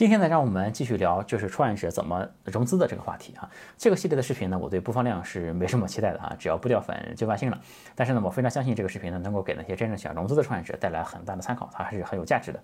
今天呢，让我们继续聊就是创业者怎么融资的这个话题啊。这个系列的视频呢，我对播放量是没什么期待的啊，只要不掉粉就万幸了。但是呢，我非常相信这个视频呢，能够给那些真正想融资的创业者带来很大的参考，它还是很有价值的。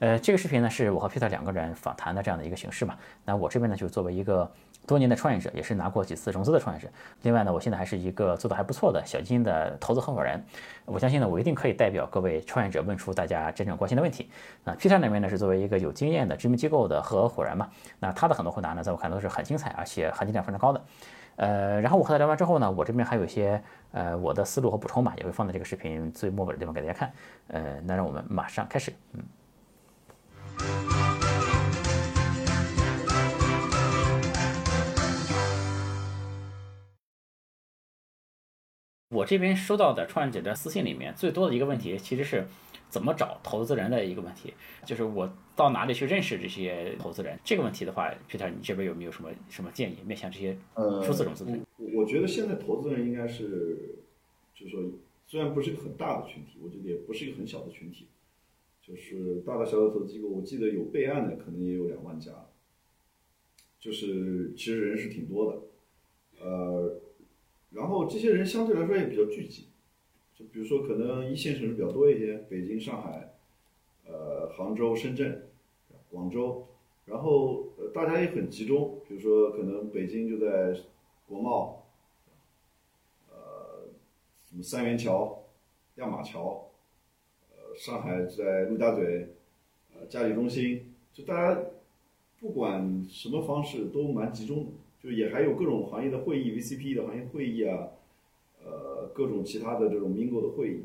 呃，这个视频呢，是我和 Peter 两个人访谈的这样的一个形式嘛。那我这边呢，就作为一个。多年的创业者，也是拿过几次融资的创业者。另外呢，我现在还是一个做的还不错的小基金的投资合伙人。我相信呢，我一定可以代表各位创业者问出大家真正关心的问题。那 Peter 那边呢，是作为一个有经验的知名机构的合伙人嘛，那他的很多回答呢，在我看来都是很精彩，而且含金量非常高的。呃，然后我和他聊完之后呢，我这边还有一些呃我的思路和补充吧，也会放在这个视频最末尾的地方给大家看。呃，那让我们马上开始，嗯。我这边收到的创业者的私信里面最多的一个问题，其实是怎么找投资人的一个问题，就是我到哪里去认识这些投资人？这个问题的话，Peter，你这边有没有什么什么建议，面向这些初次融资的人？我觉得现在投资人应该是，就是说，虽然不是一个很大的群体，我觉得也不是一个很小的群体，就是大大小小的投资机构，我记得有备案的可能也有两万家，就是其实人是挺多的，呃。然后这些人相对来说也比较聚集，比如说可能一线城市比较多一些，北京、上海，呃，杭州、深圳、广州，然后呃大家也很集中，比如说可能北京就在国贸，呃，什么三元桥、亮马桥，呃，上海在陆家嘴，呃，嘉里中心，就大家不管什么方式都蛮集中的。就也还有各种行业的会议，VCP 的行业会议啊，呃，各种其他的这种 Mingo 的会议。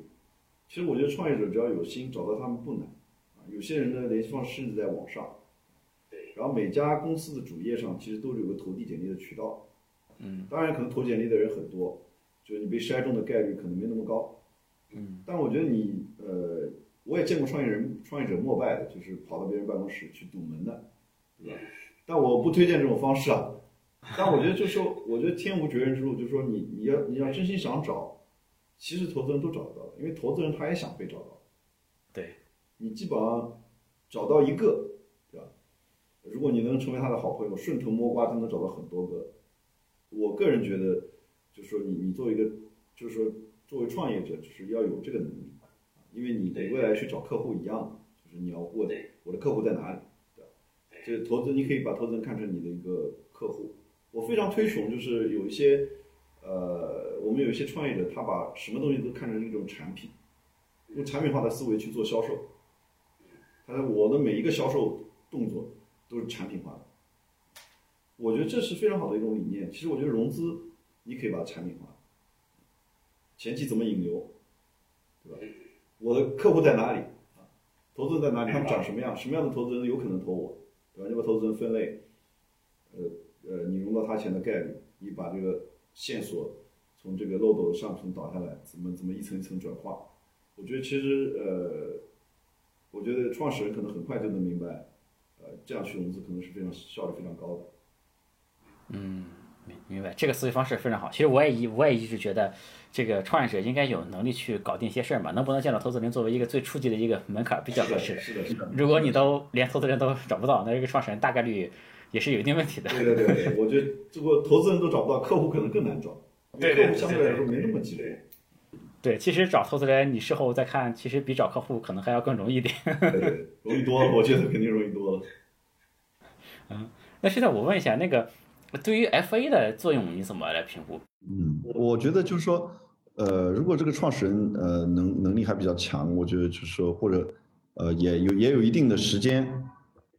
其实我觉得创业者只要有心，找到他们不难。啊，有些人的联系方式甚至在网上。对。然后每家公司的主页上其实都是有个投递简历的渠道。嗯。当然，可能投简历的人很多，就是你被筛中的概率可能没那么高。嗯。但我觉得你呃，我也见过创业人、创业者膜拜的，就是跑到别人办公室去堵门的，对吧？但我不推荐这种方式啊。但我觉得就是说，我觉得天无绝人之路，就是说你你要你要真心想找，其实投资人都找得到，因为投资人他也想被找到。对，你基本上找到一个，对吧？如果你能成为他的好朋友，顺藤摸瓜，就能找到很多个。我个人觉得，就是说你你作为一个，就是说作为创业者，就是要有这个能力，因为你未来去找客户一样，就是你要问我的客户在哪里，对吧？这投资你可以把投资人看成你的一个客户。我非常推崇，就是有一些，呃，我们有一些创业者，他把什么东西都看成一种产品，用产品化的思维去做销售。他说我的每一个销售动作都是产品化的。我觉得这是非常好的一种理念。其实我觉得融资，你可以把它产品化。前期怎么引流，对吧？我的客户在哪里？投资人在哪里？他们长什么样？什么样的投资人有可能投我？对吧？你把投资人分类，呃。呃，你融到他钱的概率，你把这个线索从这个漏斗的上层导下来，怎么怎么一层一层转化？我觉得其实呃，我觉得创始人可能很快就能明白，呃，这样去融资可能是非常效率非常高的。嗯，明明白，这个思维方式非常好。其实我也一我也一直觉得，这个创业者应该有能力去搞定一些事儿嘛。能不能见到投资人，作为一个最初级的一个门槛比较合适。是的，是的。如果你都连投资人都找不到，那这个创始人大概率。也是有一定问题的。对对对对，我觉得如果投资人都找不到，客户可能更难找。对客户相对来说没那么急。对，其实找投资人，你事后再看，其实比找客户可能还要更容易一点。对，容易多了，我觉得肯定容易多了。嗯，那现在我问一下，那个对于 FA 的作用你怎么来评估？嗯，我觉得就是说，呃，如果这个创始人呃能能力还比较强，我觉得就是说，或者呃也有也有一定的时间。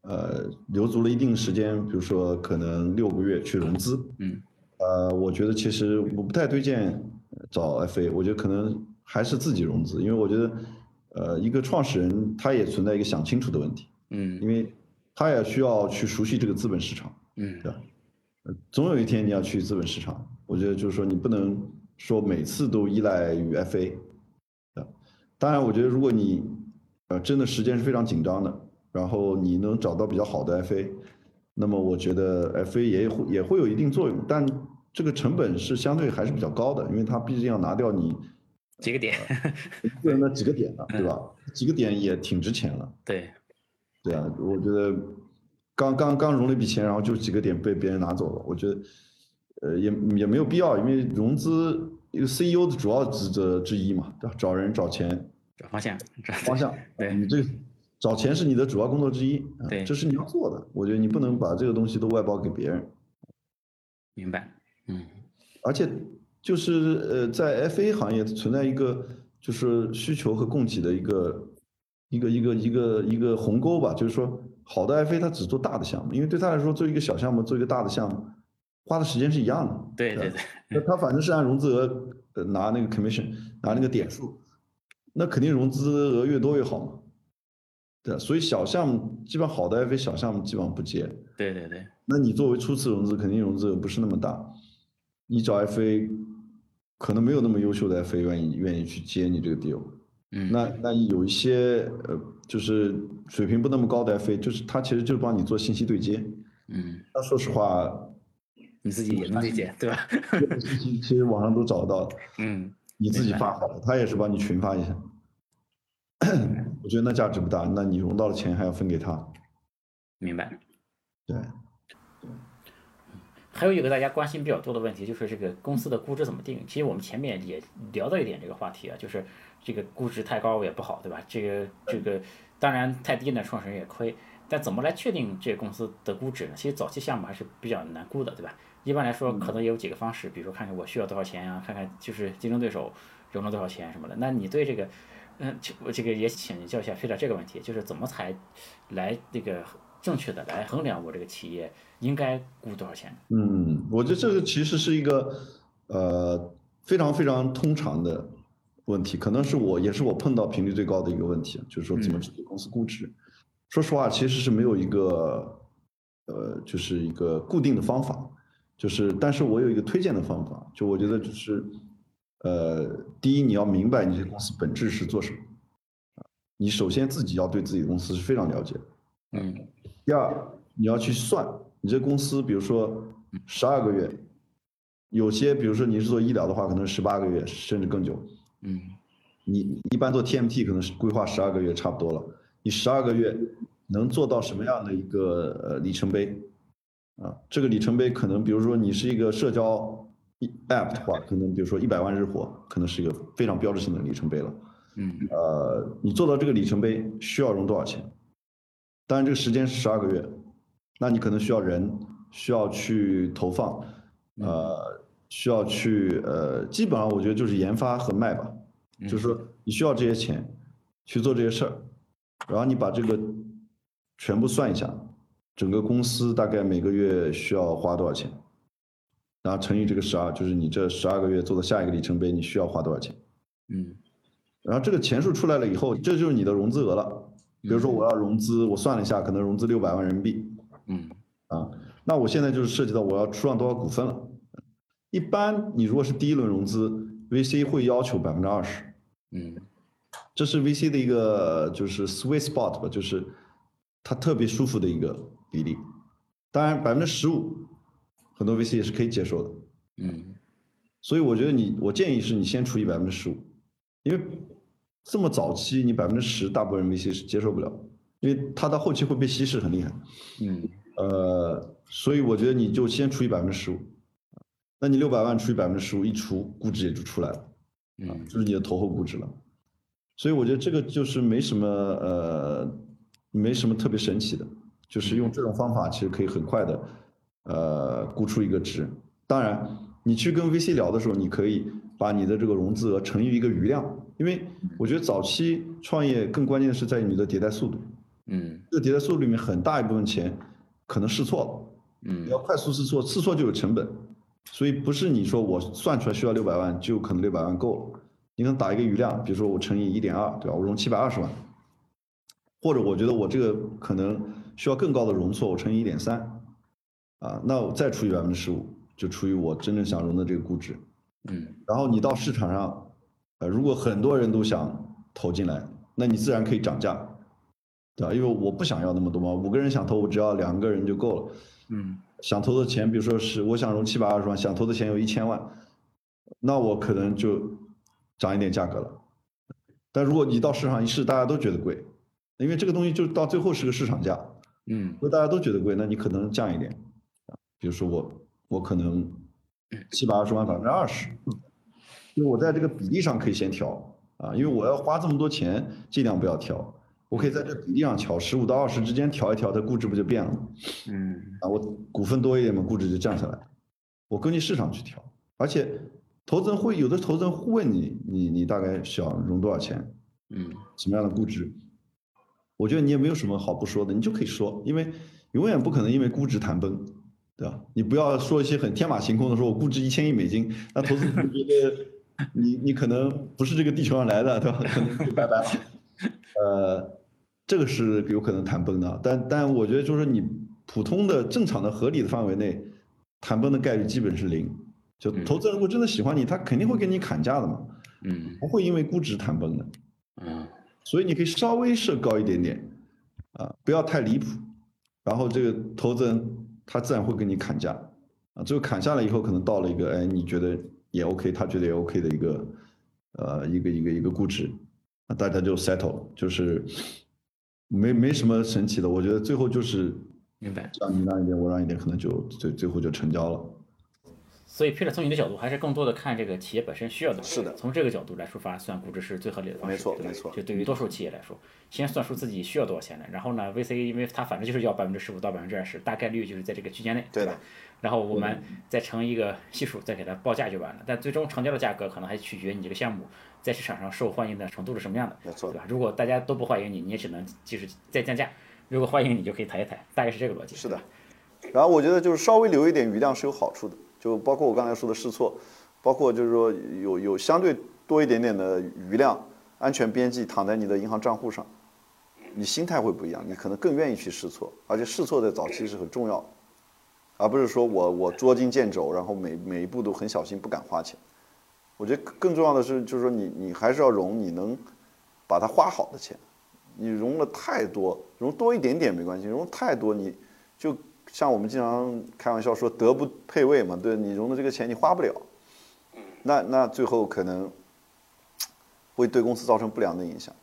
呃，留足了一定时间，比如说可能六个月去融资，嗯，呃，我觉得其实我不太推荐找 FA，我觉得可能还是自己融资，因为我觉得，呃，一个创始人他也存在一个想清楚的问题，嗯，因为他也需要去熟悉这个资本市场，嗯，对吧？总有一天你要去资本市场，我觉得就是说你不能说每次都依赖于 FA，对吧？当然，我觉得如果你呃真的时间是非常紧张的。然后你能找到比较好的 FA，那么我觉得 FA 也会也会有一定作用，但这个成本是相对还是比较高的，因为它毕竟要拿掉你几个点，个人的几个点了，对吧？几个点也挺值钱了。对，对啊，我觉得刚刚刚融了一笔钱，然后就几个点被别人拿走了。我觉得，呃，也也没有必要，因为融资一个 CEO 的主要职责之一嘛，对吧？找人找钱，找方向，找方向。对你这找钱是你的主要工作之一，啊对这是你要做的。我觉得你不能把这个东西都外包给别人。明白。嗯而且就是呃，在 FA 行业存在一个就是需求和供给的一个一个一个一个一个鸿沟吧，就是说好的 FA 他只做大的项目，因为对他来说做一个小项目做一个大的项目花的时间是一样的。对对对，那他反正是按融资额呃拿那个 commission 拿那个点数，那肯定融资额越多越好嘛。所以小项目基本好的 FA 小项目基本上不接。对对对，那你作为初次融资，肯定融资额不是那么大，你找 FA 可能没有那么优秀的 FA 愿意愿意去接你这个 deal。嗯，那那有一些呃，就是水平不那么高的 FA，就是他其实就是帮你做信息对接。嗯，那说实话，你自己也能理解，对吧？其实网上都找得到的，嗯，你自己发好了，他也是帮你群发一下。我觉得那价值不大，那你融到了钱还要分给他，明白。对。对还有一个大家关心比较多的问题，就是这个公司的估值怎么定？其实我们前面也聊到一点这个话题啊，就是这个估值太高也不好，对吧？这个这个当然太低呢，创始人也亏。但怎么来确定这个公司的估值呢？其实早期项目还是比较难估的，对吧？一般来说，可能也有几个方式，比如说看看我需要多少钱呀、看看就是竞争对手融了多少钱什么的。那你对这个，嗯，就我这个也请教一下飞了这个问题，就是怎么才来这个正确的来衡量我这个企业应该估多少钱？嗯，我觉得这个其实是一个呃非常非常通常的问题，可能是我也是我碰到频率最高的一个问题，就是说怎么去给公司估值。说实话，其实是没有一个呃就是一个固定的方法，就是但是我有一个推荐的方法，就我觉得就是呃第一你要明白你这公司本质是做什么，你首先自己要对自己的公司是非常了解。嗯第二，你要去算你这公司，比如说十二个月，有些比如说你是做医疗的话，可能十八个月甚至更久。嗯你一般做 TMT 可能是规划十二个月差不多了。你十二个月能做到什么样的一个呃里程碑？啊，这个里程碑可能比如说你是一个社交 app 的话，可能比如说一百万日活，可能是一个非常标志性的里程碑了。嗯呃，你做到这个里程碑需要融多少钱？当然，这个时间是十二个月，那你可能需要人，需要去投放，呃，需要去呃，基本上我觉得就是研发和卖吧，就是说你需要这些钱去做这些事儿，然后你把这个全部算一下，整个公司大概每个月需要花多少钱，然后乘以这个十二，就是你这十二个月做的下一个里程碑你需要花多少钱。嗯然后这个钱数出来了以后，这就是你的融资额了。比如说我要融资，我算了一下，可能融资六百万人民币嗯啊，那我现在就是涉及到我要出让多少股份了。一般你如果是第一轮融资，VC 会要求百分之二十，嗯这是 VC 的一个就是 sweet spot 吧，就是它特别舒服的一个比例。当然百分之十五，很多 VC 也是可以接受的。嗯所以我觉得你，我建议是你先除以百分之十五，因为这么早期你百分之十，大部分人 VC 是接受不了，因为它到后期会被稀释很厉害。嗯呃，所以我觉得你就先除以百分之十五，那你六百万除以百分之十五，一除估值也就出来了，嗯就是你的投后估值了。所以我觉得这个就是没什么呃，没什么特别神奇的，就是用这种方法其实可以很快的呃估出一个值。当然，你去跟 VC 聊的时候，你可以把你的这个融资额乘以一个余量，因为我觉得早期创业更关键的是在于你的迭代速度。嗯这个迭代速度里面很大一部分钱可能试错了，嗯你要快速试错，试错就有成本，所以不是你说我算出来需要六百万就可能六百万够了，你可能打一个余量，比如说我乘以一点二，对吧？我融七百二十万，或者我觉得我这个可能需要更高的容错，我乘以一点三，啊，那我再除以百分之十五，就除以我真正想融的这个估值，嗯然后你到市场上，呃，如果很多人都想投进来，那你自然可以涨价，对吧？因为我不想要那么多嘛，五个人想投，我只要两个人就够了。嗯想投的钱，比如说是我想融七百二十万，想投的钱有一千万，那我可能就涨一点价格了。但如果你到市场一试，大家都觉得贵，因为这个东西就到最后是个市场价，嗯如果大家都觉得贵，那你可能降一点啊，比如说我我可能七百二十万百分之二十，因为我在这个比例上可以先调啊，因为我要花这么多钱，尽量不要调，我可以在这比例上调，十五到二十之间调一调，它估值不就变了吗？嗯啊，我股份多一点嘛，估值就降下来。我根据市场去调，而且投资人会有的投资人会问你，你你大概想融多少钱，嗯什么样的估值？我觉得你也没有什么好不说的，你就可以说，因为永远不可能因为估值谈崩，对吧？你不要说一些很天马行空的，说我估值一千亿美金，那投资人觉得 你你可能不是这个地球上来的，对吧？可能就拜拜了。呃，这个是有可能谈崩的，但但我觉得就是你普通的正常的合理的范围内，谈崩的概率基本是零。就投资人如果真的喜欢你，他肯定会给你砍价的嘛，嗯不会因为估值谈崩的。嗯所以你可以稍微设高一点点，啊，不要太离谱，然后这个投资人他自然会跟你砍价，啊，最后砍下来以后，可能到了一个哎你觉得也 OK，他觉得也 OK 的一个，呃，一个一个一个估值，那大家就 settle 了，就是没没什么神奇的，我觉得最后就是明白。让你让一点，我让一点，可能就最最后就成交了。所以，Peter 从你的角度，还是更多的看这个企业本身需要的。是的从这个角度来出发，算估值是最合理的方式。没错没错就对于多数企业来说，先算出自己需要多少钱来，然后呢，VC 因为它反正就是要百分之十五到百分之二十，大概率就是在这个区间内，对的吧？然后我们再乘一个系数，再给它报价就完了。但最终成交的价格可能还取决于你这个项目在市场上受欢迎的程度是什么样的，没错对吧？如果大家都不欢迎你，你也只能就是再降价；如果欢迎你，就可以抬一抬，大概是这个逻辑。是的，然后我觉得就是稍微留一点余量是有好处的，就包括我刚才说的试错，包括就是说有有相对多一点点的余量，安全边际躺在你的银行账户上，你心态会不一样，你可能更愿意去试错，而且试错在早期是很重要的，而不是说我我捉襟见肘，然后每每一步都很小心，不敢花钱。我觉得更重要的是，就是说你你还是要融你能把它花好的钱，你融了太多，融多一点点没关系，融太多你就像我们经常开玩笑说德不配位嘛，对你融的这个钱你花不了，那那最后可能会对公司造成不良的影响。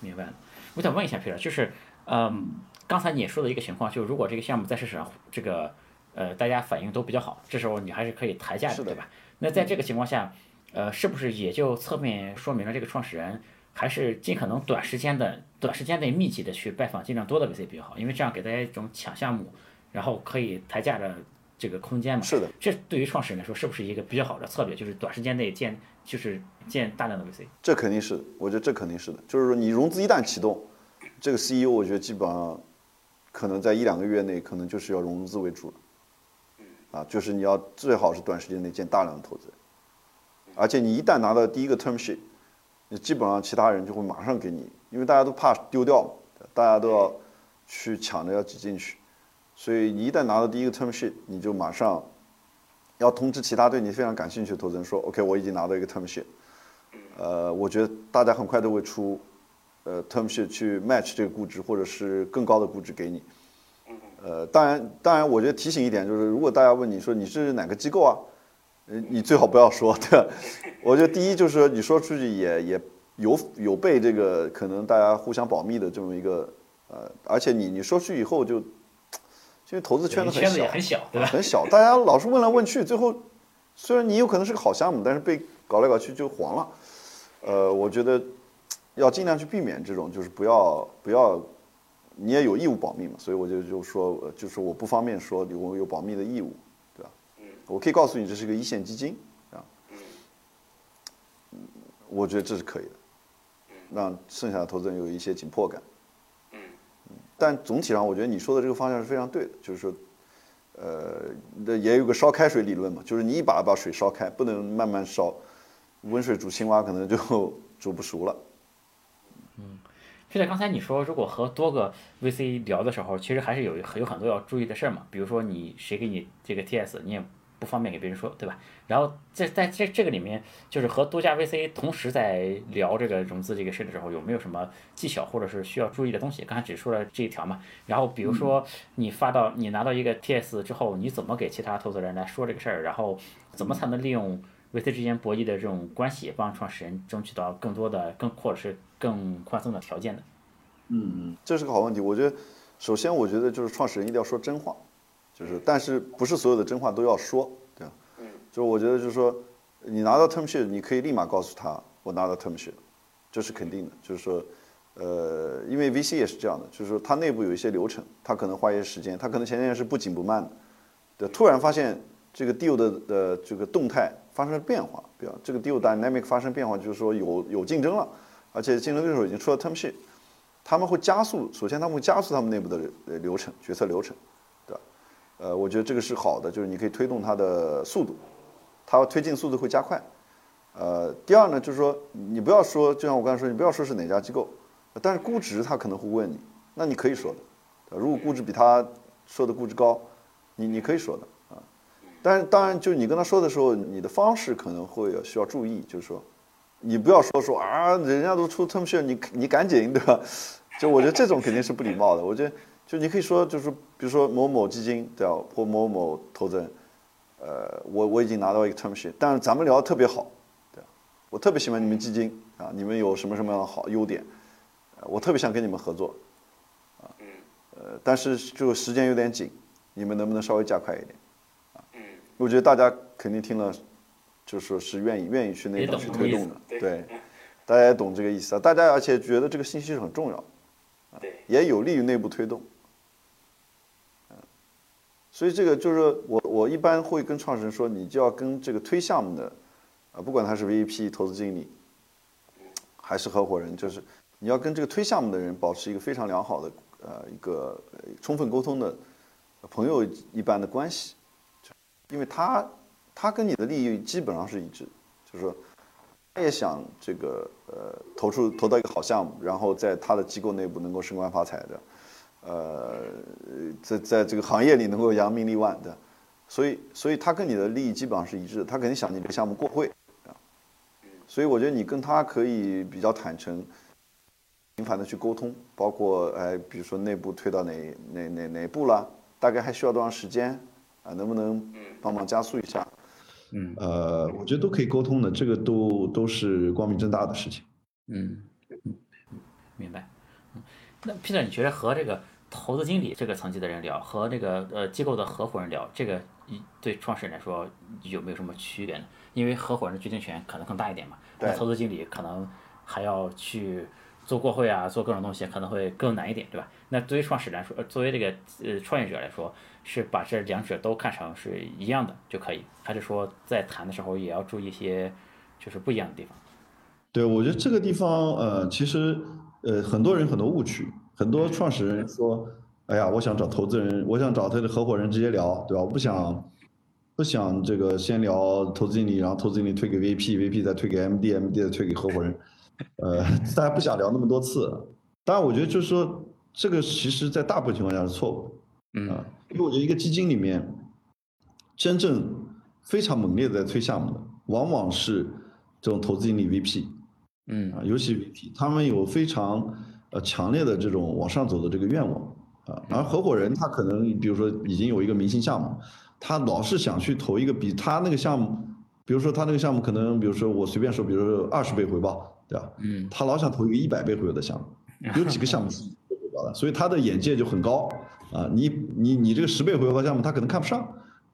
明白了。我想问一下 Peter，就是，嗯，刚才你也说的一个情况，就是如果这个项目在市场上这个呃大家反应都比较好，这时候你还是可以抬价的对吧？那在这个情况下，呃，是不是也就侧面说明了这个创始人还是尽可能短时间的短时间内密集的去拜访尽量多的 VC 比较好，因为这样给大家一种抢项目，然后可以抬价的这个空间嘛？是的，这对于创始人来说是不是一个比较好的策略？就是短时间内建就是建大量的 VC。这肯定是，我觉得这肯定是的。就是说，你融资一旦启动，这个 CEO 我觉得基本上可能在一两个月内，可能就是要融资为主了。啊，就是你要最好是短时间内建大量的投资人，而且你一旦拿到第一个 term sheet，你基本上其他人就会马上给你，因为大家都怕丢掉嘛，大家都要去抢着要挤进去，所以你一旦拿到第一个 term sheet，你就马上要通知其他对你非常感兴趣的投资人说，OK，我已经拿到一个 term sheet。呃，我觉得大家很快都会出，呃，term sheet 去 match 这个估值，或者是更高的估值给你。呃，当然，当然，我觉得提醒一点就是，如果大家问你说你是哪个机构啊，呃，你最好不要说，对？我觉得第一就是说你说出去也也有有被这个可能大家互相保密的这么一个呃，而且你你说出去以后就，因为投资圈子很小也，很小，对吧？很小，大家老是问来问去，最后虽然你有可能是个好项目，但是被搞来搞去就黄了。呃，我觉得要尽量去避免这种，就是不要不要，你也有义务保密嘛，所以我就就说，呃就是我不方便说我有保密的义务，对吧？我可以告诉你这是个一线基金啊，嗯，我觉得这是可以的，让剩下的投资人有一些紧迫感。但总体上，我觉得你说的这个方向是非常对的，就是说。呃，也有个烧开水理论嘛，就是你一把把水烧开，不能慢慢烧，温水煮青蛙可能就 煮不熟了。嗯就在刚才你说，如果和多个 VC 聊的时候，其实还是有有很多要注意的事儿嘛。比如说你谁给你这个 TS，你也不方便给别人说，对吧？然后在在这这个里面，就是和多家 VC 同时在聊这个融资这个事的时候，有没有什么技巧或者是需要注意的东西？刚才只说了这一条嘛。然后比如说你发到你拿到一个 TS 之后，你怎么给其他投资人来说这个事儿？然后怎么才能利用 VC 之间博弈的这种关系，帮创始人争取到更多的更或者是更宽松的条件呢？嗯嗯，这是个好问题，我觉得，首先我觉得就是创始人一定要说真话，就是但是不是所有的真话都要说，对吧？嗯，就是我觉得就是说，你拿到 term sheet，你可以立马告诉他我拿到 term sheet，这是肯定的，就是说。呃，因为 VC 也是这样的，就是说它内部有一些流程，它可能花一些时间，它可能前面是不紧不慢的，对，突然发现这个 deal 的呃这个动态发生了变化，比方这个 deal dynamic 发生变化，就是说有有竞争了，而且竞争对手已经出了 term sheet，他们会加速，首先他们会加速他们内部的流程决策流程？呃，我觉得这个是好的，就是你可以推动它的速度，它推进速度会加快。呃，第二呢，就是说你不要说，就像我刚才说，你不要说是哪家机构。但是估值他可能会问你，那你可以说的，如果估值比他说的估值高，你你可以说的啊。但是当然，就你跟他说的时候，你的方式可能会需要注意，就是说，你不要说说啊，人家都出 term s h e 你你赶紧对吧？就我觉得这种肯定是不礼貌的。我觉得就你可以说，就是比如说某某基金对吧，或某某投资人，呃，我我已经拿到一个 term sheet，但是咱们聊的特别好，对吧？我特别喜欢你们基金啊，你们有什么什么样的好优点？我特别想跟你们合作，啊，呃，但是就时间有点紧，你们能不能稍微加快一点？啊，我觉得大家肯定听了，就说是愿意愿意去那边去推动的，对，大家也懂这个意思啊，大家而且觉得这个信息是很重要，对，也有利于内部推动，所以这个就是我我一般会跟创始人说，你就要跟这个推项目的，啊，不管他是 VP 投资经理，还是合伙人，就是。你要跟这个推项目的人保持一个非常良好的呃一个充分沟通的朋友一般的关系，因为他他跟你的利益基本上是一致，就是说他也想这个呃投出投到一个好项目，然后在他的机构内部能够升官发财的，呃在在这个行业里能够扬名立万的，所以所以他跟你的利益基本上是一致，他肯定想你这个项目过会，所以我觉得你跟他可以比较坦诚。频繁的去沟通，包括哎，比如说内部推到哪哪哪哪步了，大概还需要多长时间啊？能不能帮忙加速一下？嗯，呃，我觉得都可以沟通的，这个都都是光明正大的事情。嗯，明白。那 Peter，你觉得和这个投资经理这个层级的人聊，和这个呃机构的合伙人聊，这个对创始人来说有没有什么区别呢？因为合伙人的决定权可能更大一点嘛，那投资经理可能还要去。做过会啊，做各种东西可能会更难一点，对吧？那对于创始人来说，作为这个呃创业者来说，是把这两者都看成是一样的就可以，还是说在谈的时候也要注意一些就是不一样的地方？对，我觉得这个地方呃，其实呃很多人很多误区，很多创始人说，哎呀，我想找投资人，我想找他的合伙人直接聊，对吧？我不想不想这个先聊投资经理，然后投资经理推给 VP，VP 再推给 MD，MD 再推给合伙人。呃，大家不想聊那么多次，当然，我觉得就是说，这个其实在大部分情况下是错误，嗯，因为我觉得一个基金里面，真正非常猛烈的在推项目的，往往是这种投资经理 VP，嗯，啊，尤其他们有非常呃强烈的这种往上走的这个愿望，啊，而合伙人他可能比如说已经有一个明星项目，他老是想去投一个比他那个项目，比如说他那个项目可能，比如说我随便说，比如说二十倍回报。对吧？嗯，他老想投一个一百倍回报的项目，有几个项目是回报的，所以他的眼界就很高啊。你你你这个十倍回报项目，他可能看不上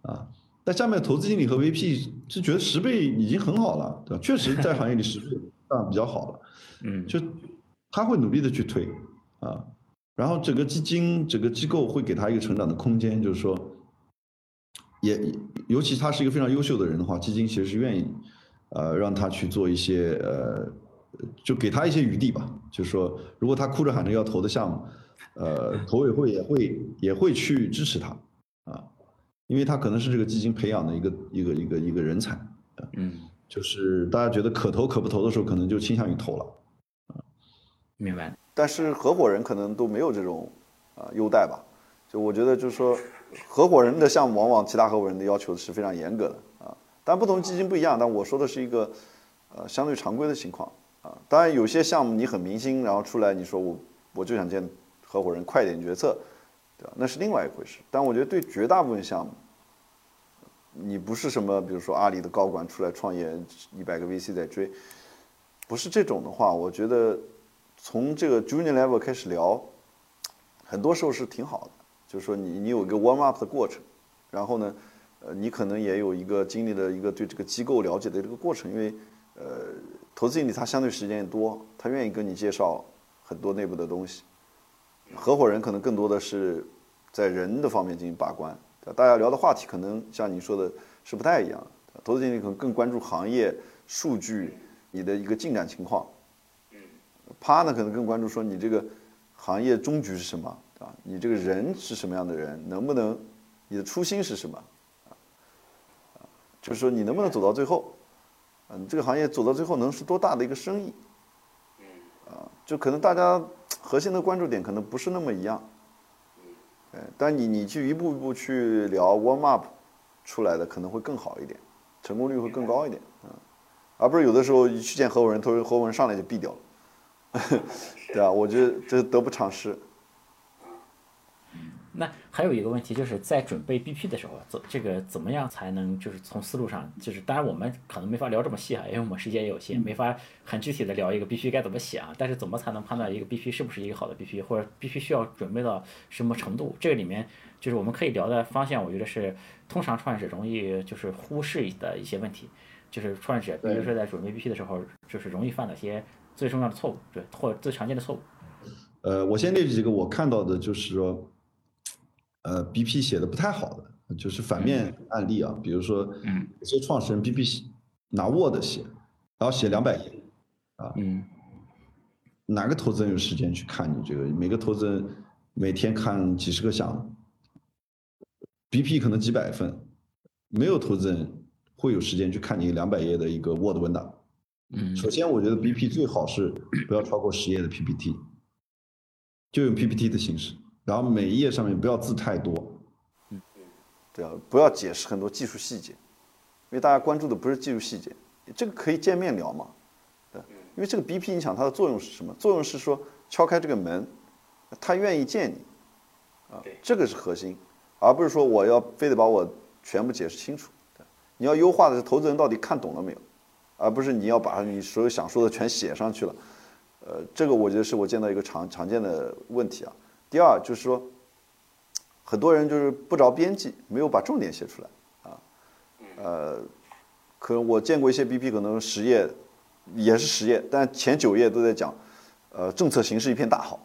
啊。但下面投资经理和 VP 是觉得十倍已经很好了，对吧？确实在行业里十倍 算比较好了，嗯，就他会努力的去推啊。然后整个基金整个机构会给他一个成长的空间，就是说，也尤其他是一个非常优秀的人的话，基金其实是愿意呃让他去做一些呃。就给他一些余地吧，就是说，如果他哭着喊着要投的项目，呃，投委会也会也会去支持他，啊，因为他可能是这个基金培养的一个一个一个一个人才，嗯，就是大家觉得可投可不投的时候，可能就倾向于投了，啊，明白。但是合伙人可能都没有这种啊优待吧？就我觉得就是说，合伙人的项目往往其他合伙人的要求是非常严格的啊，但不同基金不一样。但我说的是一个呃相对常规的情况。啊，当然有些项目你很明星，然后出来你说我我就想见合伙人快点决策，对吧？那是另外一回事。但我觉得对绝大部分项目，你不是什么比如说阿里的高管出来创业，一百个 VC 在追，不是这种的话，我觉得从这个 junior level 开始聊，很多时候是挺好的，就是说你你有一个 warm up 的过程，然后呢，呃，你可能也有一个经历了一个对这个机构了解的这个过程，因为呃，投资经理他相对时间也多，他愿意跟你介绍很多内部的东西，合伙人可能更多的是在人的方面进行把关，大家聊的话题可能像你说的是不太一样，投资经理可能更关注行业数据，你的一个进展情况。他呢可能更关注说你这个行业终局是什么啊？你这个人是什么样的人？能不能你的初心是什么？啊就是说你能不能走到最后？啊，你这个行业走到最后能是多大的一个生意？嗯啊，就可能大家核心的关注点可能不是那么一样。哎，但你你去一步一步去聊 warm up 出来的可能会更好一点，成功率会更高一点嗯，而不是有的时候一去见合伙人，合伙人上来就毙掉了。对啊，我觉得这得不偿失。那还有一个问题，就是在准备 BP 的时候，怎这个怎么样才能就是从思路上，就是当然我们可能没法聊这么细啊，因为我们时间也有限，没法很具体的聊一个 BP 该怎么写啊。但是怎么才能判断一个 BP 是不是一个好的 BP，或者 BP 需要准备到什么程度？这个里面就是我们可以聊的方向，我觉得是通常创业者容易就是忽视的一些问题，就是创业者比如说在准备 BP 的时候，就是容易犯的一些最重要的错误，对，或最常见的错误。呃，我先列举几个我看到的，就是说。呃，BP 写的不太好的，就是反面案例啊，比如说，嗯，有些创始人 BP 拿 Word 写，然后写两百页，啊，嗯，哪个投资人有时间去看你这个？每个投资人每天看几十个项目，BP 可能几百份，没有投资人会有时间去看你两百页的一个 Word 文档。嗯，首先我觉得 BP 最好是不要超过十页的 PPT，就用 PPT 的形式。然后每一页上面不要字太多，嗯嗯，对啊，不要解释很多技术细节，因为大家关注的不是技术细节，这个可以见面聊嘛，对，因为这个 BP 你想它的作用是什么？作用是说敲开这个门，他愿意见你，啊，这个是核心，而不是说我要非得把我全部解释清楚，你要优化的是投资人到底看懂了没有，而不是你要把你所有想说的全写上去了，呃，这个我觉得是我见到一个常常见的问题啊。第二就是说，很多人就是不着边际，没有把重点写出来啊。呃，可能我见过一些 BP，可能十页也是十页，但前九页都在讲，呃，政策形势一片大好，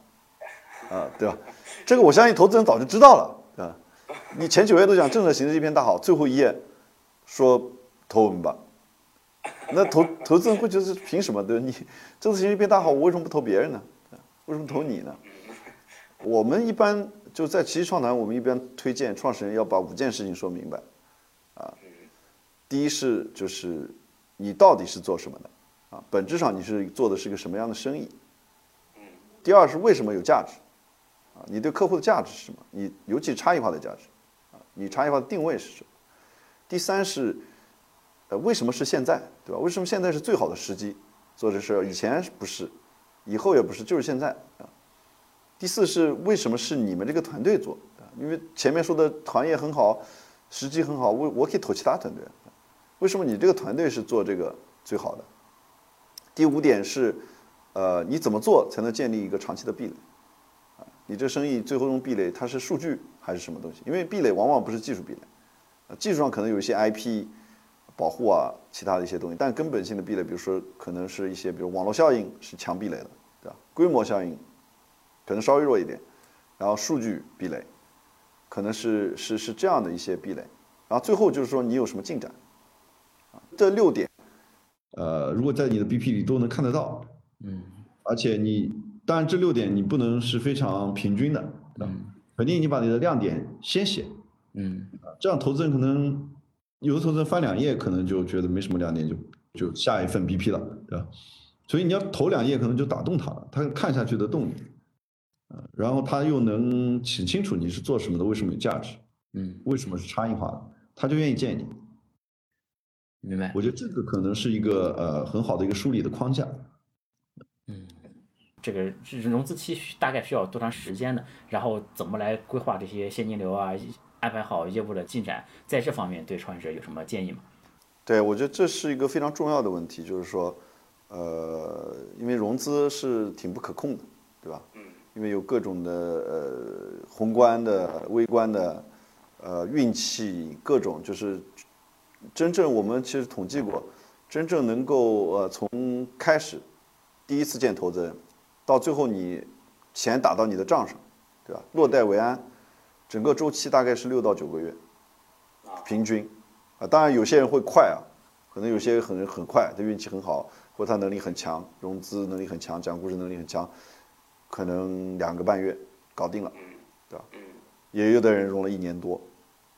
啊，对吧？这个我相信投资人早就知道了，对吧？你前九页都讲政策形势一片大好，最后一页说投我们吧，那投投资人会觉得凭什么？对吧？你政策形势一片大好，我为什么不投别人呢？为什么投你呢？我们一般就在奇迹创谈，我们一般推荐创始人要把五件事情说明白，啊，第一是就是你到底是做什么的，啊，本质上你是做的是个什么样的生意，第二是为什么有价值，啊，你对客户的价值是什么？你尤其差异化的价值，啊，你差异化的定位是什么？第三是，呃，为什么是现在，对吧？为什么现在是最好的时机做这事？以前不是，以后也不是，就是现在啊。第四是为什么是你们这个团队做？因为前面说的行业很好，时机很好，我我可以投其他团队。为什么你这个团队是做这个最好的？第五点是，呃，你怎么做才能建立一个长期的壁垒？啊，你这生意最后用壁垒，它是数据还是什么东西？因为壁垒往往不是技术壁垒，啊，技术上可能有一些 IP 保护啊，其他的一些东西，但根本性的壁垒，比如说可能是一些，比如网络效应是强壁垒的，对吧？规模效应。可能稍微弱一点，然后数据壁垒，可能是是是这样的一些壁垒，然后最后就是说你有什么进展，啊，这六点，呃，如果在你的 BP 里都能看得到，嗯，而且你当然这六点你不能是非常平均的，嗯，肯定你把你的亮点先写，嗯，这样投资人可能有的投资人翻两页可能就觉得没什么亮点就就下一份 BP 了，对吧？所以你要投两页可能就打动他了，他看下去的动力。然后他又能写清楚你是做什么的，为什么有价值，嗯，为什么是差异化的，他就愿意见你。明白？我觉得这个可能是一个呃很好的一个梳理的框架。嗯，这个融资期大概需要多长时间呢？然后怎么来规划这些现金流啊，安排好业务的进展，在这方面对创业者有什么建议吗？对，我觉得这是一个非常重要的问题，就是说，呃，因为融资是挺不可控的，对吧？嗯。因因为有各种的呃宏观的、微观的，呃运气各种，就是真正我们其实统计过，真正能够呃从开始第一次见投资人，到最后你钱打到你的账上，对吧？落袋为安，整个周期大概是六到九个月，平均，啊，当然有些人会快啊，可能有些很很快，他运气很好，或者他能力很强，融资能力很强，讲故事能力很强，可能两个半月搞定了，对吧？也有的人融了一年多，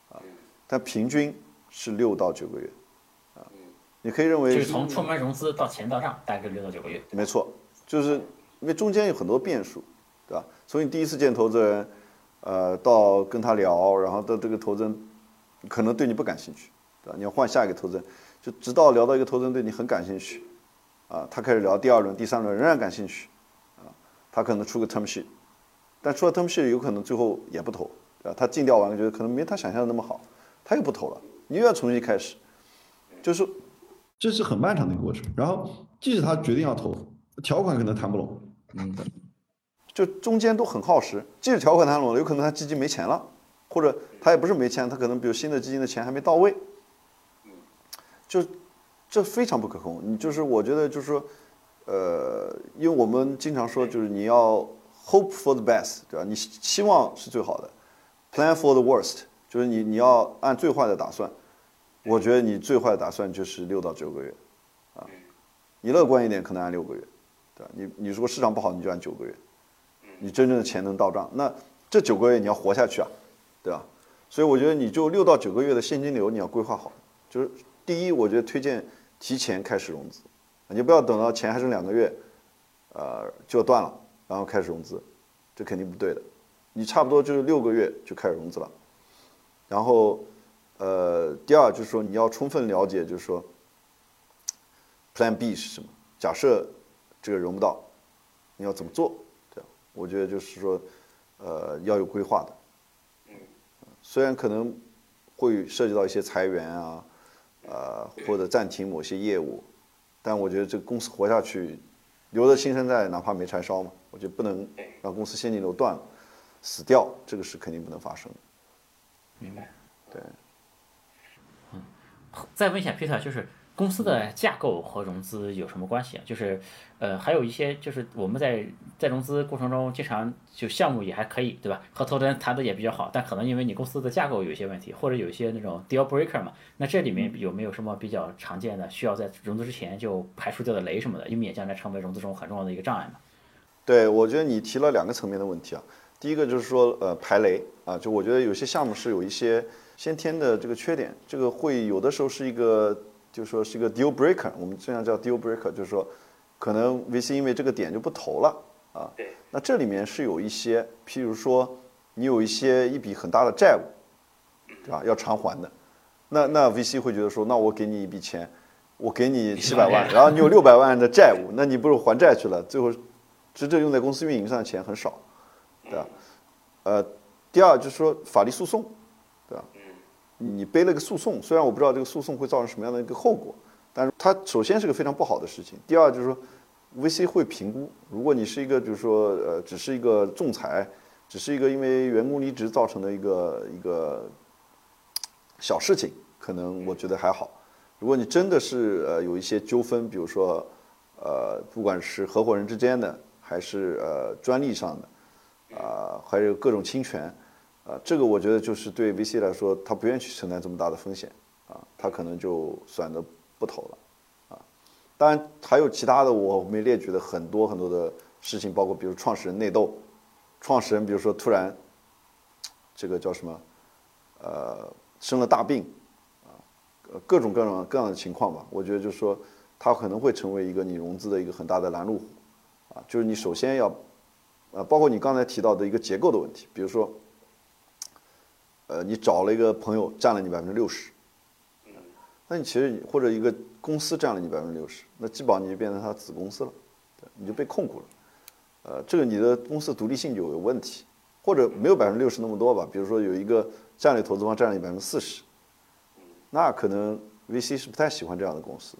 啊，但平均是六到九个月，啊，你可以认为就是从出门融资到钱到账，大概六到九个月。没错，就是因为中间有很多变数，对吧？从你第一次见投资人，呃，到跟他聊，然后到这个投资人可能对你不感兴趣，对吧？你要换下一个投资人，就直到聊到一个投资人对你很感兴趣，啊，他开始聊第二轮、第三轮仍然感兴趣，啊，他可能出个 term sheet，但出了 term sheet 有可能最后也不投，对吧？他尽调完了觉得可能没他想象的那么好，他又不投了，你又要重新开始，就是这是很漫长的一个过程。然后，即使他决定要投，条款可能谈不拢，嗯，就中间都很耗时。即使条款谈拢了，有可能他基金没钱了，或者他也不是没钱，他可能比如新的基金的钱还没到位，就这非常不可控。你就是我觉得就是说，呃，因为我们经常说就是你要 hope for the best，对吧？你希望是最好的，plan for the worst，就是你你要按最坏的打算。我觉得你最坏的打算就是六到九个月，啊，你乐观一点可能按六个月，对吧？你你如果市场不好，你就按九个月。你真正的钱能到账，那这九个月你要活下去啊，对吧？所以我觉得你就六到九个月的现金流你要规划好。就是第一，我觉得推荐提前开始融资，你不要等到钱还剩两个月，呃，就断了，然后开始融资，这肯定不对的。你差不多就是六个月就开始融资了。然后，呃，第二就是说你要充分了解，就是说，Plan B 是什么？假设这个融不到，你要怎么做？对我觉得就是说，呃，要有规划的。虽然可能会涉及到一些裁员啊，呃，或者暂停某些业务，但我觉得这个公司活下去，留着青山在，哪怕没柴烧嘛。我觉得不能让公司现金流断了，死掉，这个是肯定不能发生的。明白。对。嗯，再问一下 Peter，就是。公司的架构和融资有什么关系啊？就是，呃，还有一些就是我们在在融资过程中，经常就项目也还可以，对吧？和投资人谈的也比较好，但可能因为你公司的架构有一些问题，或者有一些那种 deal breaker 嘛，那这里面有没有什么比较常见的需要在融资之前就排除掉的雷什么的，以免将来成为融资中很重要的一个障碍嘛？对，我觉得你提了两个层面的问题啊。第一个就是说，呃，排雷啊，就我觉得有些项目是有一些先天的这个缺点，这个会有的时候是一个。就说是一个 deal breaker，我们这样叫 deal breaker，就是说，可能 VC 因为这个点就不投了啊。对。那这里面是有一些，譬如说，你有一些一笔很大的债务，对吧？要偿还的，那那 VC 会觉得说，那我给你一笔钱，我给你七百万，然后你有六百万的债务，那你不如还债去了？最后，真正用在公司运营上的钱很少，对吧？呃，第二就是说法律诉讼。你背了个诉讼，虽然我不知道这个诉讼会造成什么样的一个后果，但是它首先是个非常不好的事情。第二就是说，VC 会评估，如果你是一个就是说呃，只是一个仲裁，只是一个因为员工离职造成的一个一个小事情，可能我觉得还好。如果你真的是呃有一些纠纷，比如说呃不管是合伙人之间的，还是呃专利上的，啊还有各种侵权。啊，这个我觉得就是对 VC 来说，他不愿意去承担这么大的风险，啊，他可能就选择不投了，啊，当然还有其他的我没列举的很多很多的事情，包括比如创始人内斗，创始人比如说突然，这个叫什么，呃，生了大病，啊，各种各种各样的情况吧，我觉得就是说，他可能会成为一个你融资的一个很大的拦路虎，啊，就是你首先要，呃，包括你刚才提到的一个结构的问题，比如说。呃，你找了一个朋友占了你百分之六十，那你其实或者一个公司占了你百分之六十，那基本上你就变成他子公司了，对，你就被控股了。呃，这个你的公司独立性就有问题，或者没有百分之六十那么多吧。比如说有一个战略投资方占了你百分之四十，那可能 VC 是不太喜欢这样的公司，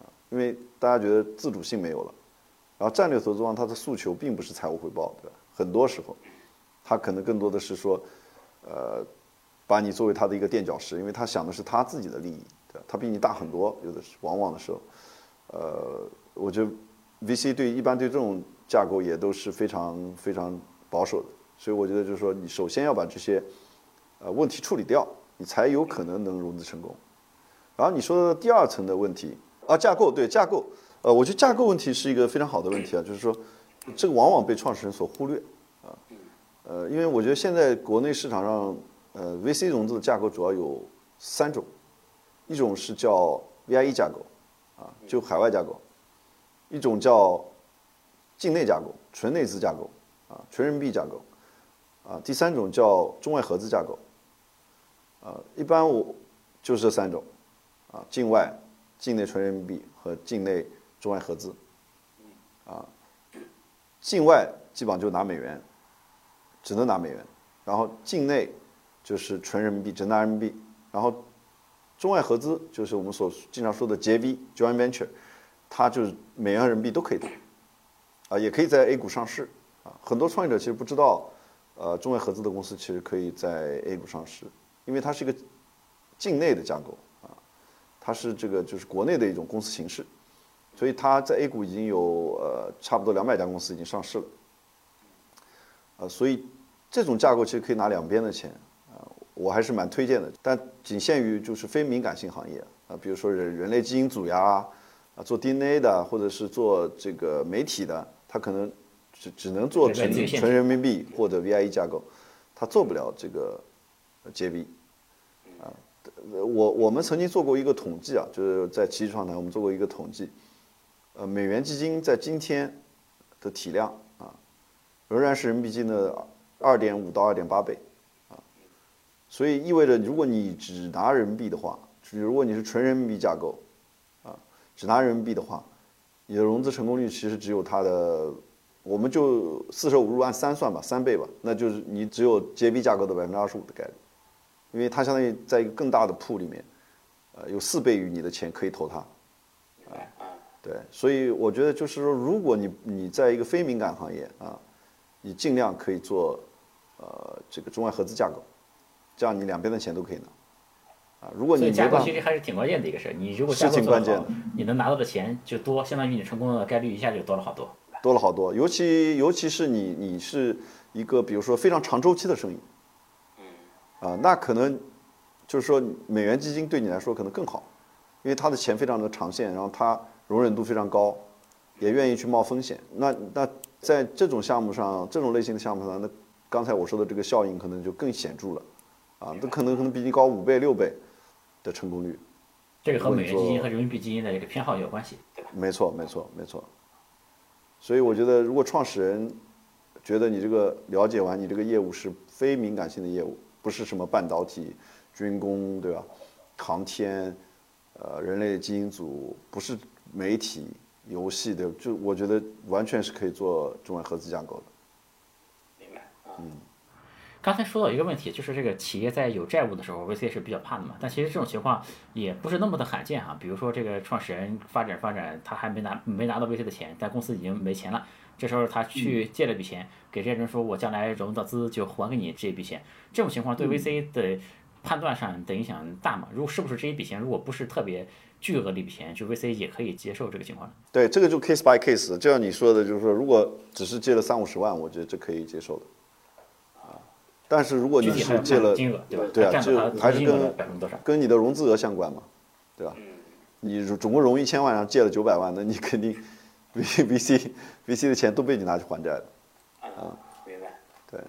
啊，因为大家觉得自主性没有了，然后战略投资方他的诉求并不是财务回报，对吧？很多时候，他可能更多的是说，呃，把你作为他的一个垫脚石，因为他想的是他自己的利益，对？他比你大很多，有的是往往的时候，呃，我觉得 VC 对一般对这种架构也都是非常非常保守的，所以我觉得就是说，你首先要把这些呃问题处理掉，你才有可能能融资成功。然后你说的第二层的问题啊，架构对架构，呃，我觉得架构问题是一个非常好的问题啊，就是说，这个往往被创始人所忽略啊，呃，因为我觉得现在国内市场上，呃，VC 融资的架构主要有三种，一种是叫 VIE 架构，啊，就海外架构；一种叫境内架构，纯内资架构，啊，纯人民币架构，啊，第三种叫中外合资架构，啊，一般我就是这三种。啊，境外、境内纯人民币和境内中外合资，啊，境外基本上就拿美元，只能拿美元，然后境内就是纯人民币，只拿人民币，然后中外合资就是我们所经常说的 JV（Joint Venture），它就是美元和人民币都可以拿，啊，也可以在 A 股上市，啊，很多创业者其实不知道，呃，中外合资的公司其实可以在 A 股上市，因为它是一个境内的架构。啊它是这个就是国内的一种公司形式，所以它在 A 股已经有呃差不多两百家公司已经上市了，呃，所以这种架构其实可以拿两边的钱，我还是蛮推荐的，但仅限于就是非敏感性行业啊，比如说人人类基因组呀，啊，做 DNA 的或者是做这个媒体的，它可能只只能做纯纯人民币或者 VIE 架构，它做不了这个 JV。我我们曾经做过一个统计啊，就是在奇迹创谈，我们做过一个统计，呃，美元基金在今天的体量啊，仍然是人民币基金的二点五到二点八倍，啊，所以意味着如果你只拿人民币的话，如果你是纯人民币架构，啊，只拿人民币的话，你的融资成功率其实只有它的，我们就四舍五入按三算吧，三倍吧，那就是你只有 JB 架构的百分之二十五的概率。因为它相当于在一个更大的铺里面，呃，有四倍于你的钱可以投它，啊，对，所以我觉得就是说，如果你你在一个非敏感行业啊，你尽量可以做，呃，这个中外合资架构，这样你两边的钱都可以拿，啊，如果你架构其实还是挺关键的一个事儿，你如果架构做好，你能拿到的钱就多，相当于你成功的概率一下就多了好多，多了好多，尤其尤其是你你是一个比如说非常长周期的生意。啊，那可能就是说美元基金对你来说可能更好，因为它的钱非常的长线，然后它容忍度非常高，也愿意去冒风险。那那在这种项目上，这种类型的项目上，那刚才我说的这个效应可能就更显著了，啊，都可能可能比你高五倍六倍的成功率。这个和美元基金和人民币基金的这个偏好也有关系，对吧？没错，没错，没错。所以我觉得，如果创始人觉得你这个了解完你这个业务是非敏感性的业务。不是什么半导体、军工，对吧？航天，呃，人类基因组，不是媒体、游戏的，就我觉得完全是可以做中外合资架构的。明白。嗯。刚才说到一个问题，就是这个企业在有债务的时候，VC 是比较怕的嘛。但其实这种情况也不是那么的罕见哈。比如说这个创始人发展发展，他还没拿没拿到 VC 的钱，但公司已经没钱了。这时候他去借了笔钱，给这些人说：“我将来融到资就还给你这笔钱。”这种情况对 VC 的判断上的影响大吗？如果是不是这一笔钱如果不是特别巨额的一笔钱，就 VC 也可以接受这个情况？对，这个就 case by case，就像你说的，就是说如果只是借了三五十万，我觉得这可以接受的。啊，但是如果你是借了金额，对吧？对啊，就还是跟跟你的融资额相关嘛，对吧？你总共融一千万，然后借了九百万，那你肯定。V V C V C 的钱都被你拿去还债了，啊，明白。对，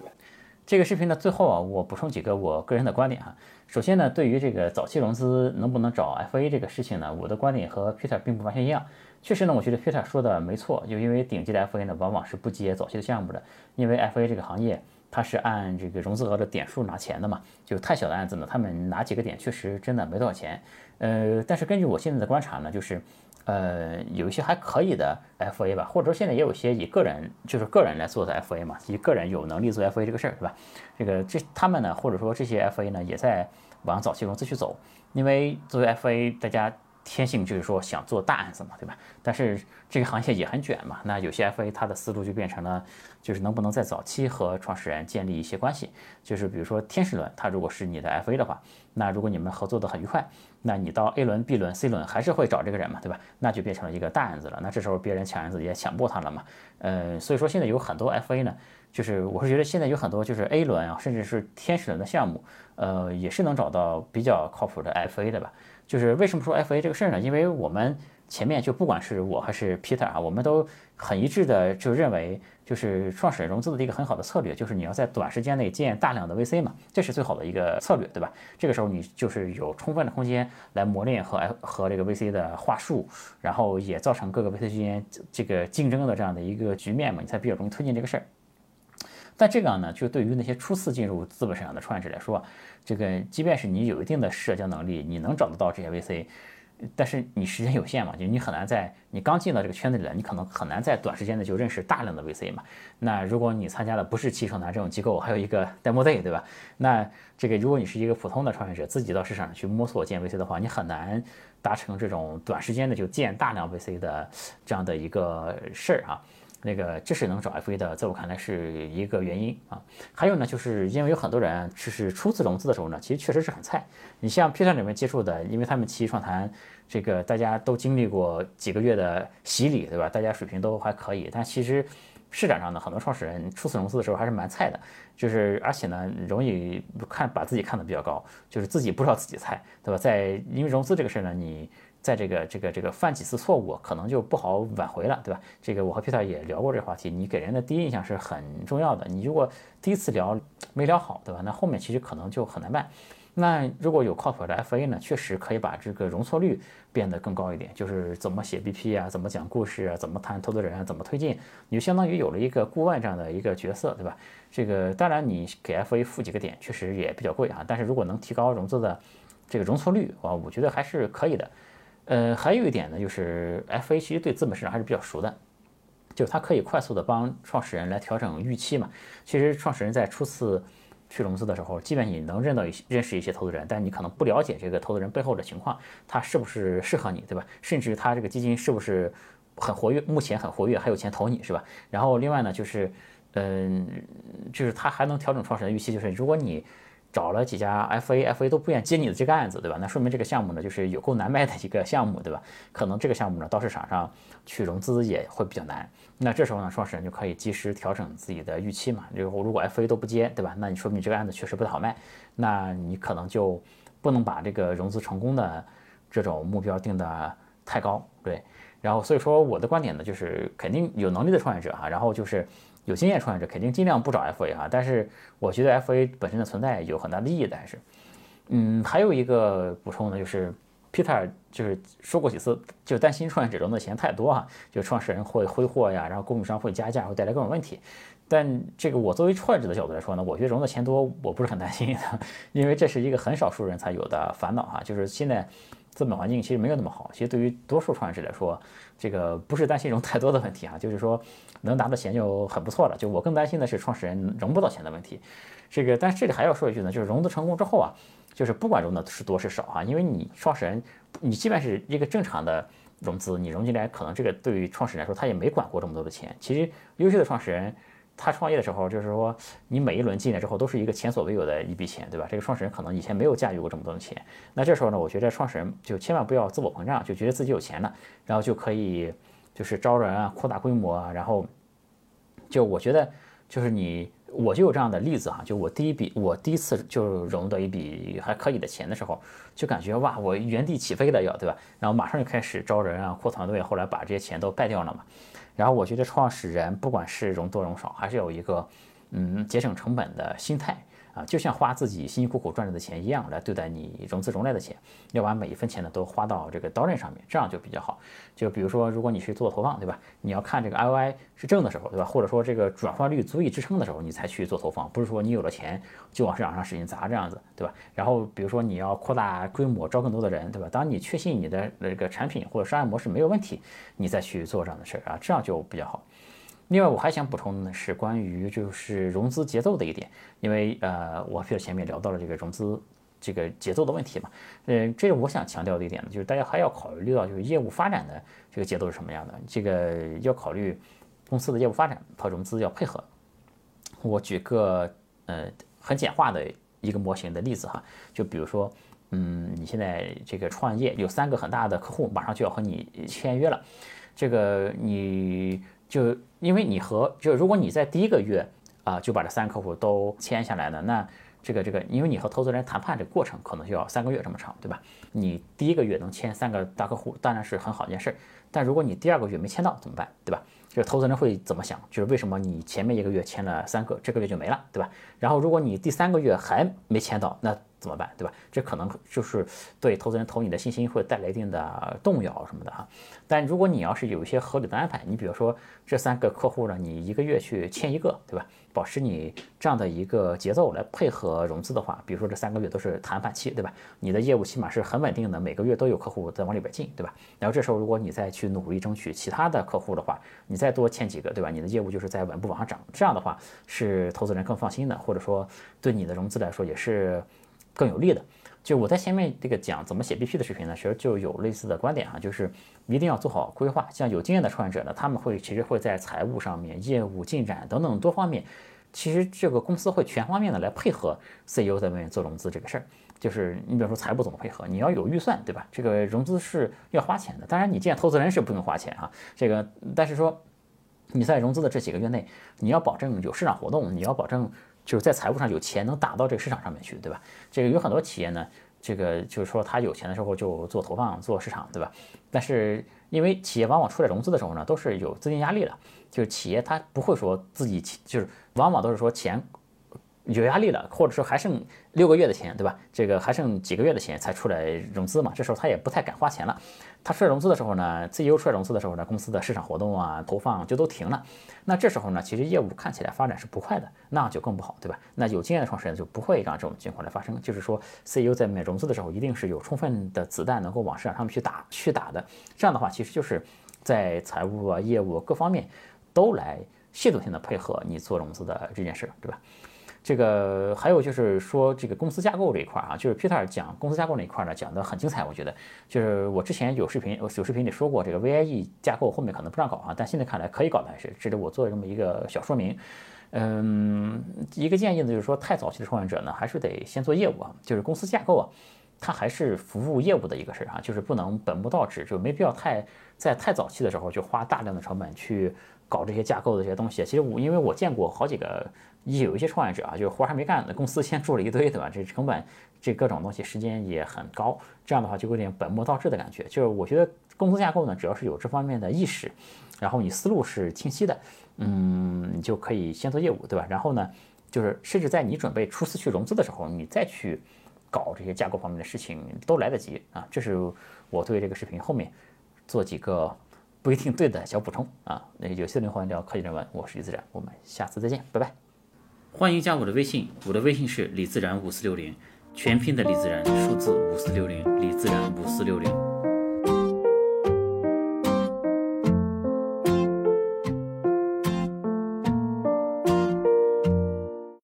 这个视频的最后啊，我补充几个我个人的观点哈。首先呢，对于这个早期融资能不能找 F A 这个事情呢，我的观点和 Peter 并不完全一样。确实呢，我觉得 Peter 说的没错，就因为顶级的 F A 呢，往往是不接早期的项目的，因为 F A 这个行业它是按这个融资额的点数拿钱的嘛，就太小的案子呢，他们拿几个点确实真的没多少钱。呃，但是根据我现在的观察呢，就是。呃，有一些还可以的 FA 吧，或者说现在也有些以个人就是个人来做的 FA 嘛，以个人有能力做 FA 这个事儿，是吧？这个这他们呢，或者说这些 FA 呢，也在往早期融资去走，因为作为 FA，大家天性就是说想做大案子嘛，对吧？但是这个行业也很卷嘛，那有些 FA 它的思路就变成了，就是能不能在早期和创始人建立一些关系，就是比如说天使轮，它如果是你的 FA 的话，那如果你们合作的很愉快，那你到 A 轮、B 轮、C 轮还是会找这个人嘛，对吧？那就变成了一个大案子了，那这时候别人抢案子也抢不过他了嘛，呃，所以说现在有很多 FA 呢，就是我是觉得现在有很多就是 A 轮啊，甚至是天使轮的项目，呃，也是能找到比较靠谱的 FA 的吧。就是为什么说 FA 这个事儿呢？因为我们前面就不管是我还是 Peter 啊，我们都很一致的就认为，就是创始人融资的一个很好的策略，就是你要在短时间内建大量的 VC 嘛，这是最好的一个策略，对吧？这个时候你就是有充分的空间来磨练和和这个 VC 的话术，然后也造成各个 VC 之间这个竞争的这样的一个局面嘛，你才比较容易推进这个事儿。但这个呢，就对于那些初次进入资本市场的创业者来说，这个即便是你有一定的社交能力，你能找得到这些 VC，但是你时间有限嘛，就你很难在你刚进到这个圈子里来，你可能很难在短时间内就认识大量的 VC 嘛。那如果你参加的不是七成男这种机构，还有一个 demo day，对吧？那这个如果你是一个普通的创业者，自己到市场上去摸索建 VC 的话，你很难达成这种短时间的就建大量 VC 的这样的一个事儿啊。那个这是能找 FA 的，在我看来是一个原因啊。还有呢，就是因为有很多人就是初次融资的时候呢，其实确实是很菜。你像 P 站里面接触的，因为他们奇艺创谈，这个大家都经历过几个月的洗礼，对吧？大家水平都还可以。但其实市场上呢，很多创始人初次融资的时候还是蛮菜的，就是而且呢，容易看把自己看得比较高，就是自己不知道自己菜，对吧？在因为融资这个事儿呢，你。在这个这个这个犯几次错误，可能就不好挽回了，对吧？这个我和 Peter 也聊过这个话题。你给人的第一印象是很重要的，你如果第一次聊没聊好，对吧？那后面其实可能就很难办。那如果有靠谱的 FA 呢，确实可以把这个容错率变得更高一点。就是怎么写 BP 啊，怎么讲故事啊，怎么谈投资人啊，怎么推进，你就相当于有了一个顾问这样的一个角色，对吧？这个当然你给 FA 付几个点，确实也比较贵啊。但是如果能提高融资的这个容错率啊，我觉得还是可以的。呃，还有一点呢，就是 FA 其实对资本市场还是比较熟的，就是它可以快速的帮创始人来调整预期嘛。其实创始人在初次去融资的时候，即便你能认到一些认识一些投资人，但你可能不了解这个投资人背后的情况，他是不是适合你，对吧？甚至他这个基金是不是很活跃，目前很活跃，还有钱投你是吧？然后另外呢，就是嗯，就是他还能调整创始人预期，就是如果你。找了几家 FA，FA 都不愿接你的这个案子，对吧？那说明这个项目呢，就是有够难卖的一个项目，对吧？可能这个项目呢，到市场上去融资也会比较难。那这时候呢，创始人就可以及时调整自己的预期嘛。如果如果 FA 都不接，对吧？那你说明这个案子确实不太好卖，那你可能就不能把这个融资成功的这种目标定的太高，对。然后所以说我的观点呢，就是肯定有能力的创业者哈，然后就是。有经验创业者肯定尽量不找 FA 哈，但是我觉得 FA 本身的存在有很大的意义的，还是，嗯，还有一个补充呢，就是 Peter 就是说过几次，就担心创业者融的钱太多哈，就创始人会挥霍呀，然后供应商会加价，会带来各种问题。但这个我作为创业者的角度来说呢，我觉得融的钱多，我不是很担心的，因为这是一个很少数人才有的烦恼哈，就是现在资本环境其实没有那么好，其实对于多数创业者来说，这个不是担心融太多的问题啊，就是说。能拿到钱就很不错了。就我更担心的是创始人融不到钱的问题。这个，但这里还要说一句呢，就是融资成功之后啊，就是不管融的是多是少啊，因为你创始人，你即便是一个正常的融资，你融进来，可能这个对于创始人来说，他也没管过这么多的钱。其实优秀的创始人，他创业的时候，就是说你每一轮进来之后，都是一个前所未有的一笔钱，对吧？这个创始人可能以前没有驾驭过这么多的钱。那这时候呢，我觉得创始人就千万不要自我膨胀，就觉得自己有钱了，然后就可以。就是招人啊，扩大规模啊，然后，就我觉得，就是你，我就有这样的例子哈，就我第一笔，我第一次就融到一笔还可以的钱的时候，就感觉哇，我原地起飞了要，对吧？然后马上就开始招人啊，扩团队，后来把这些钱都败掉了嘛。然后我觉得创始人不管是融多融少，还是有一个嗯节省成本的心态。啊，就像花自己辛辛苦苦赚来的钱一样来对待你融资融来的钱，要把每一分钱呢都花到这个刀刃上面，这样就比较好。就比如说，如果你去做投放，对吧？你要看这个 ROI 是正的时候，对吧？或者说这个转化率足以支撑的时候，你才去做投放，不是说你有了钱就往市场上使劲砸这样子，对吧？然后比如说你要扩大规模，招更多的人，对吧？当你确信你的那个产品或者商业模式没有问题，你再去做这样的事儿啊，这样就比较好。另外，我还想补充的是关于就是融资节奏的一点，因为呃，我比如前面聊到了这个融资这个节奏的问题嘛。嗯，这是我想强调的一点呢，就是大家还要考虑到就是业务发展的这个节奏是什么样的，这个要考虑公司的业务发展和融资要配合。我举个呃很简化的一个模型的例子哈，就比如说，嗯，你现在这个创业有三个很大的客户，马上就要和你签约了，这个你就因为你和就如果你在第一个月。啊，就把这三个客户都签下来了。那这个这个，因为你和投资人谈判这个过程可能就要三个月这么长，对吧？你第一个月能签三个大客户，当然是很好一件事儿。但如果你第二个月没签到怎么办，对吧？就是投资人会怎么想？就是为什么你前面一个月签了三个，这个月就没了，对吧？然后如果你第三个月还没签到，那怎么办，对吧？这可能就是对投资人投你的信心会带来一定的动摇什么的哈。但如果你要是有一些合理的安排，你比如说这三个客户呢，你一个月去签一个，对吧？保持你这样的一个节奏来配合融资的话，比如说这三个月都是谈判期，对吧？你的业务起码是很稳定的，每个月都有客户在往里边进，对吧？然后这时候如果你再去努力争取其他的客户的话，你再多签几个，对吧？你的业务就是在稳步往上涨，这样的话是投资人更放心的，或者说对你的融资来说也是。更有利的，就我在前面这个讲怎么写 BP 的视频呢，其实就有类似的观点哈，就是一定要做好规划。像有经验的创业者呢，他们会其实会在财务上面、业务进展等等多方面，其实这个公司会全方面的来配合 CEO 在外面做融资这个事儿。就是你比如说财务怎么配合，你要有预算对吧？这个融资是要花钱的，当然你见投资人是不用花钱哈，这个但是说你在融资的这几个月内，你要保证有市场活动，你要保证。就是在财务上有钱能打到这个市场上面去，对吧？这个有很多企业呢，这个就是说他有钱的时候就做投放、做市场，对吧？但是因为企业往往出来融资的时候呢，都是有资金压力的，就是企业它不会说自己就是往往都是说钱。有压力了，或者说还剩六个月的钱，对吧？这个还剩几个月的钱才出来融资嘛？这时候他也不太敢花钱了。他出来融资的时候呢，CEO 出来融资的时候呢，公司的市场活动啊、投放就都停了。那这时候呢，其实业务看起来发展是不快的，那就更不好，对吧？那有经验的创始人就不会让这种情况来发生。就是说，CEO 在面融资的时候，一定是有充分的子弹能够往市场上面去打、去打的。这样的话，其实就是在财务啊、业务各方面都来系统性的配合你做融资的这件事，对吧？这个还有就是说这个公司架构这一块啊，就是 Peter 讲公司架构那一块呢，讲的很精彩，我觉得就是我之前有视频有视频里说过，这个 VIE 架构后面可能不让搞啊，但现在看来可以搞的还是值得我做这么一个小说明。嗯，一个建议呢，就是说太早期的创业者呢，还是得先做业务啊，就是公司架构啊，它还是服务业务的一个事儿啊，就是不能本末倒置，就没必要太在太早期的时候就花大量的成本去搞这些架构的这些东西。其实我因为我见过好几个。有一些创业者啊，就是活还没干呢，公司先做了一堆，对吧？这成本，这各种东西，时间也很高。这样的话就有点本末倒置的感觉。就是我觉得公司架构呢，只要是有这方面的意识，然后你思路是清晰的，嗯，你就可以先做业务，对吧？然后呢，就是甚至在你准备初次去融资的时候，你再去搞这些架构方面的事情都来得及啊。这是我对这个视频后面做几个不一定对的小补充啊。那有趣的欢迎聊科技人文，我是李自然，我们下次再见，拜拜。欢迎加我的微信，我的微信是李自然五四六零，全拼的李自然，数字五四六零，李自然五四六零。